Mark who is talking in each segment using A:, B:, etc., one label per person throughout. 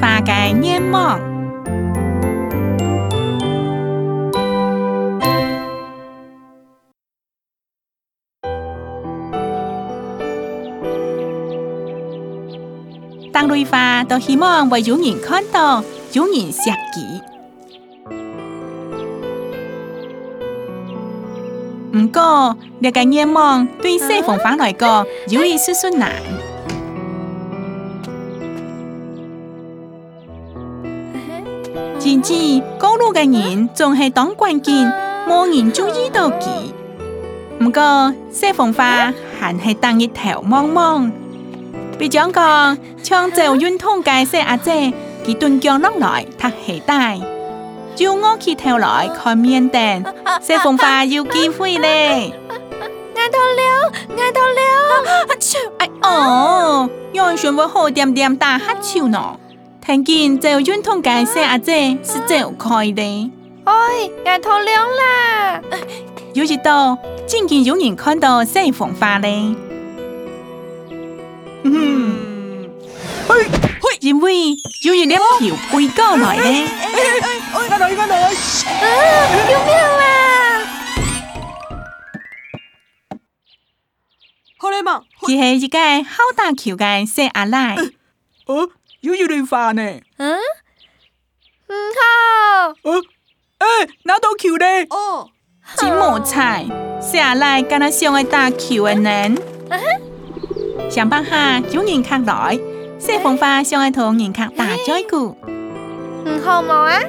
A: 发该烟梦。当瑞发都希望为有人看到，有人设计。唔过，呢个愿望对西方方来讲，有啲少少难。甚至高路嘅人仲系当关键，莫人注意到佢。唔过谢凤花还系当日头芒芒。别讲讲，昌州运通界谢阿姐佢顿将落来，他系带，朱我去头来，看面但，谢凤花有几灰咧？
B: 挨到了，挨到了，
A: 哦，杨船要好点点大黑酒呢。看見趙雲同解釋阿姐是趙開的。哎，
B: 眼透亮啦！
A: 有一道竟然有人看到西方花嘞。嗯，因為有一輛條背過來咧。哎，嗰
B: 度，嗰度！啊，救命啊！
A: 好嘞嘛，佢係一個好大橋嘅石阿奶。
C: 哦。有一顿饭呢。
B: 嗯，嗯好。
C: 呃，哎，哪道球嘞？
A: 哦，金木菜，下来跟他上孩打球的人，想办法叫人客来，想办花上孩同人客打招呼。
B: 嗯好啊！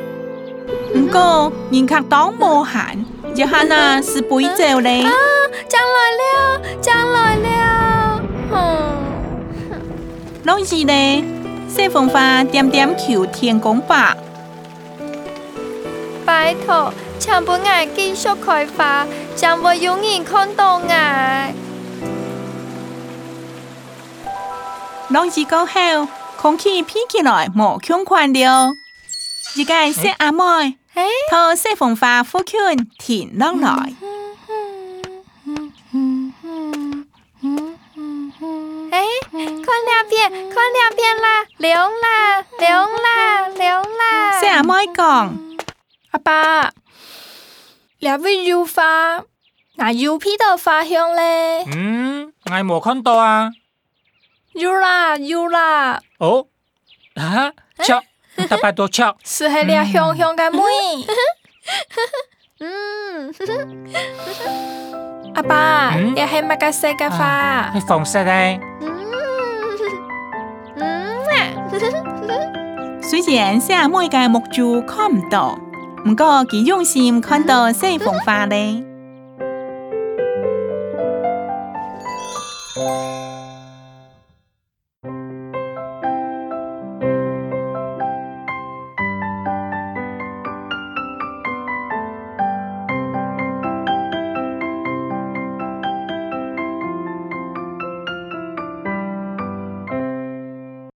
A: 不过人客当无闲，一下那是不走嘞。啊，
B: 进来了，进来了，哈，
A: 拢是嘞。西风花点点球，天公伯。
B: 拜托，请万
A: 别继续
B: 开发，千我永远看到爱。
A: 冬季过后，空气比起来没空旷的哦。一个小阿妹，哎，托雪峰花拂去天冷来。
B: 看两遍啦，凉啦，凉啦，凉啦。
A: 先阿妈讲，
B: 阿爸，两位有花？那油皮都发香嘞。
D: 嗯，我没看到啊。
B: 有啦，有啦。哦，啊，
D: 吃，大伯都吃。
B: 是黑你香香的妹。嗯，阿爸，
D: 你系
B: 乜嘅色嘅花？
D: 系红
B: 色
D: 咧。
A: 虽然些下每间木珠看唔到，不过几用心看到细缝花咧。